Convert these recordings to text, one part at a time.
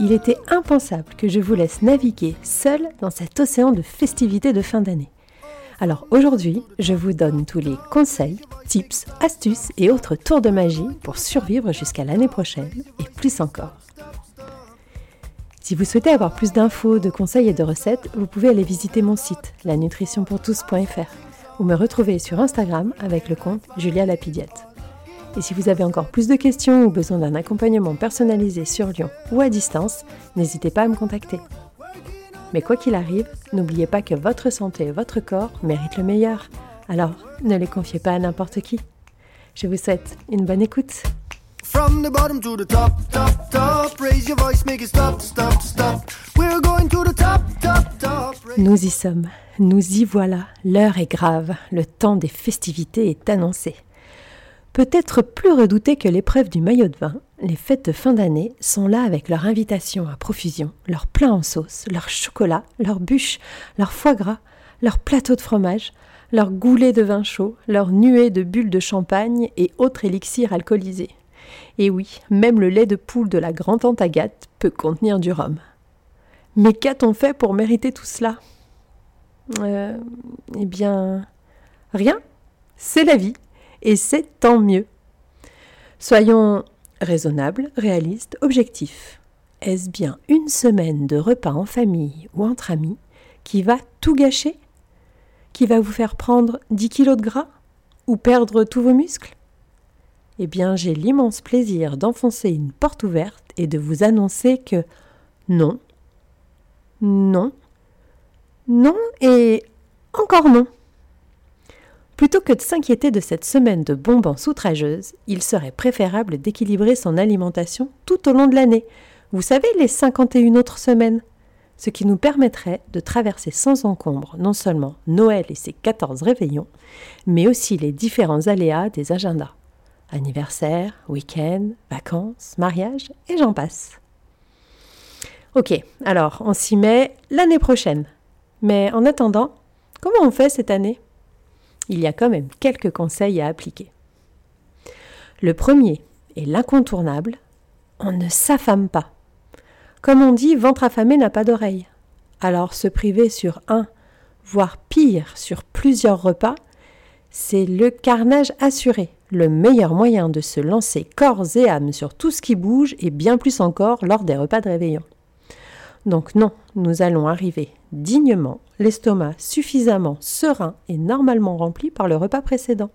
il était impensable que je vous laisse naviguer seul dans cet océan de festivités de fin d'année. Alors aujourd'hui, je vous donne tous les conseils, tips, astuces et autres tours de magie pour survivre jusqu'à l'année prochaine et plus encore. Si vous souhaitez avoir plus d'infos, de conseils et de recettes, vous pouvez aller visiter mon site, lanutritionpourtous.fr, ou me retrouver sur Instagram avec le compte Julia Lapidiette. Et si vous avez encore plus de questions ou besoin d'un accompagnement personnalisé sur Lyon ou à distance, n'hésitez pas à me contacter. Mais quoi qu'il arrive, n'oubliez pas que votre santé et votre corps méritent le meilleur. Alors, ne les confiez pas à n'importe qui. Je vous souhaite une bonne écoute. Nous y sommes, nous y voilà, l'heure est grave, le temps des festivités est annoncé. Peut-être plus redouté que l'épreuve du maillot de vin, les fêtes de fin d'année sont là avec leur invitation à profusion, leur plein en sauce, leur chocolat, leur bûche, leur foie gras, leur plateau de fromage, leur goulet de vin chaud, leur nuée de bulles de champagne et autres élixirs alcoolisés. Et oui, même le lait de poule de la grand-tante Agathe peut contenir du rhum. Mais qu'a-t-on fait pour mériter tout cela? Euh, Eh bien, rien. C'est la vie et c'est tant mieux. Soyons raisonnables, réalistes, objectifs. Est-ce bien une semaine de repas en famille ou entre amis qui va tout gâcher? Qui va vous faire prendre 10 kilos de gras Ou perdre tous vos muscles? Eh bien, j'ai l'immense plaisir d'enfoncer une porte ouverte et de vous annoncer que non, non, non et encore non. Plutôt que de s'inquiéter de cette semaine de bonbons outrageuses, il serait préférable d'équilibrer son alimentation tout au long de l'année. Vous savez, les 51 autres semaines ce qui nous permettrait de traverser sans encombre non seulement Noël et ses 14 réveillons, mais aussi les différents aléas des agendas. Anniversaire, week-end, vacances, mariage, et j'en passe. Ok, alors on s'y met l'année prochaine. Mais en attendant, comment on fait cette année? Il y a quand même quelques conseils à appliquer. Le premier et l'incontournable, on ne s'affame pas. Comme on dit, ventre affamé n'a pas d'oreille. Alors se priver sur un, voire pire, sur plusieurs repas, c'est le carnage assuré, le meilleur moyen de se lancer corps et âme sur tout ce qui bouge et bien plus encore lors des repas de réveillon. Donc non, nous allons arriver dignement, l'estomac suffisamment serein et normalement rempli par le repas précédent.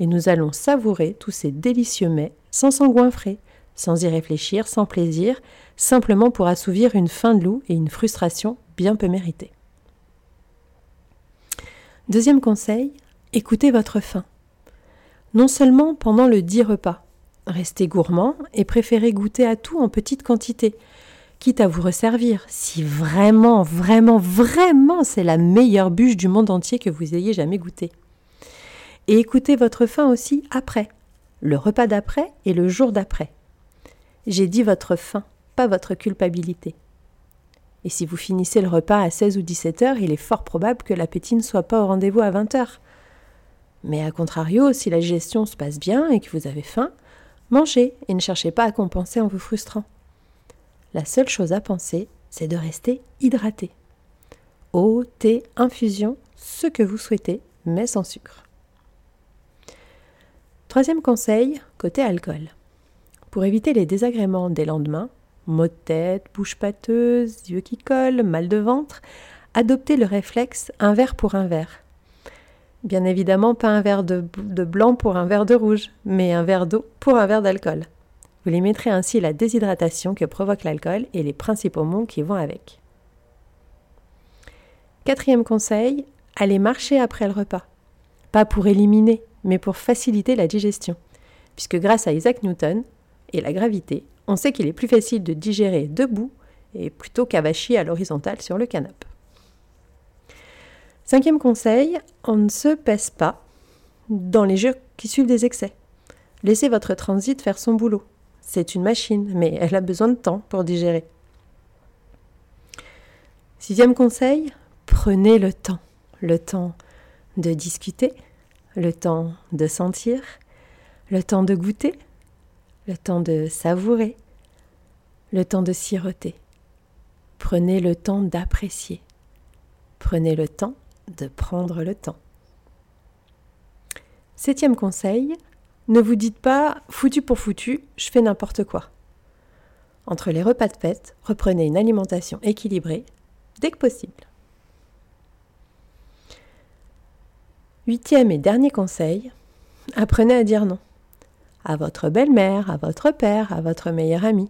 Et nous allons savourer tous ces délicieux mets sans s'engouinfrer, sans y réfléchir, sans plaisir, simplement pour assouvir une faim de loup et une frustration bien peu méritée. Deuxième conseil, écoutez votre faim. Non seulement pendant le dit repas, restez gourmand et préférez goûter à tout en petite quantité, quitte à vous resservir, si vraiment, vraiment, vraiment c'est la meilleure bûche du monde entier que vous ayez jamais goûtée. Et écoutez votre faim aussi après, le repas d'après et le jour d'après. J'ai dit votre faim, pas votre culpabilité. Et si vous finissez le repas à 16 ou 17 heures, il est fort probable que l'appétit ne soit pas au rendez-vous à 20 heures. Mais à contrario, si la digestion se passe bien et que vous avez faim, mangez et ne cherchez pas à compenser en vous frustrant la seule chose à penser, c'est de rester hydraté. Eau, thé, infusion, ce que vous souhaitez, mais sans sucre. Troisième conseil, côté alcool. Pour éviter les désagréments des lendemains, maux de tête, bouche pâteuse, yeux qui collent, mal de ventre, adoptez le réflexe un verre pour un verre. Bien évidemment, pas un verre de, de blanc pour un verre de rouge, mais un verre d'eau pour un verre d'alcool. Vous limiterez ainsi la déshydratation que provoque l'alcool et les principaux maux qui vont avec. Quatrième conseil, allez marcher après le repas. Pas pour éliminer, mais pour faciliter la digestion. Puisque grâce à Isaac Newton et la gravité, on sait qu'il est plus facile de digérer debout et plutôt qu'avachi à l'horizontale sur le canapé. Cinquième conseil, on ne se pèse pas dans les jeux qui suivent des excès. Laissez votre transit faire son boulot. C'est une machine, mais elle a besoin de temps pour digérer. Sixième conseil, prenez le temps. Le temps de discuter, le temps de sentir, le temps de goûter, le temps de savourer, le temps de siroter. Prenez le temps d'apprécier. Prenez le temps de prendre le temps. Septième conseil, ne vous dites pas foutu pour foutu, je fais n'importe quoi. Entre les repas de fête, reprenez une alimentation équilibrée dès que possible. Huitième et dernier conseil, apprenez à dire non. À votre belle-mère, à votre père, à votre meilleur ami.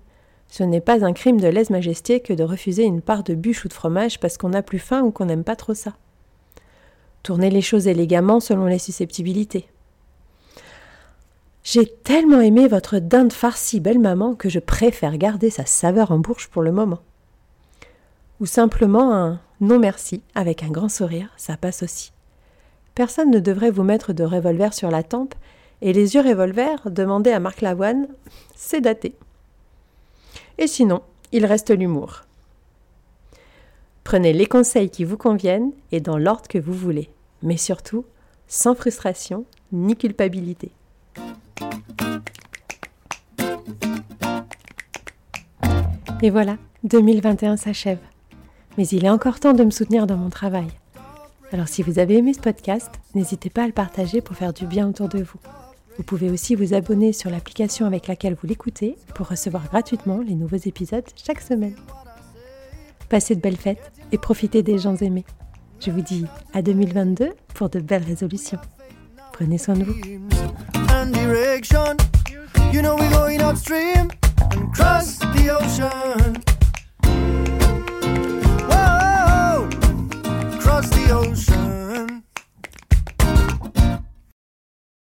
Ce n'est pas un crime de lèse-majesté que de refuser une part de bûche ou de fromage parce qu'on n'a plus faim ou qu'on n'aime pas trop ça. Tournez les choses élégamment selon les susceptibilités. J'ai tellement aimé votre dinde farcie belle maman que je préfère garder sa saveur en bouche pour le moment. Ou simplement un non merci avec un grand sourire, ça passe aussi. Personne ne devrait vous mettre de revolver sur la tempe et les yeux revolver, demandez à Marc Lavoine, c'est daté. Et sinon, il reste l'humour. Prenez les conseils qui vous conviennent et dans l'ordre que vous voulez, mais surtout sans frustration ni culpabilité. Et voilà, 2021 s'achève. Mais il est encore temps de me soutenir dans mon travail. Alors si vous avez aimé ce podcast, n'hésitez pas à le partager pour faire du bien autour de vous. Vous pouvez aussi vous abonner sur l'application avec laquelle vous l'écoutez pour recevoir gratuitement les nouveaux épisodes chaque semaine. Passez de belles fêtes et profitez des gens aimés. Je vous dis à 2022 pour de belles résolutions. Prenez soin de vous. You know we're going upstream and cross the ocean.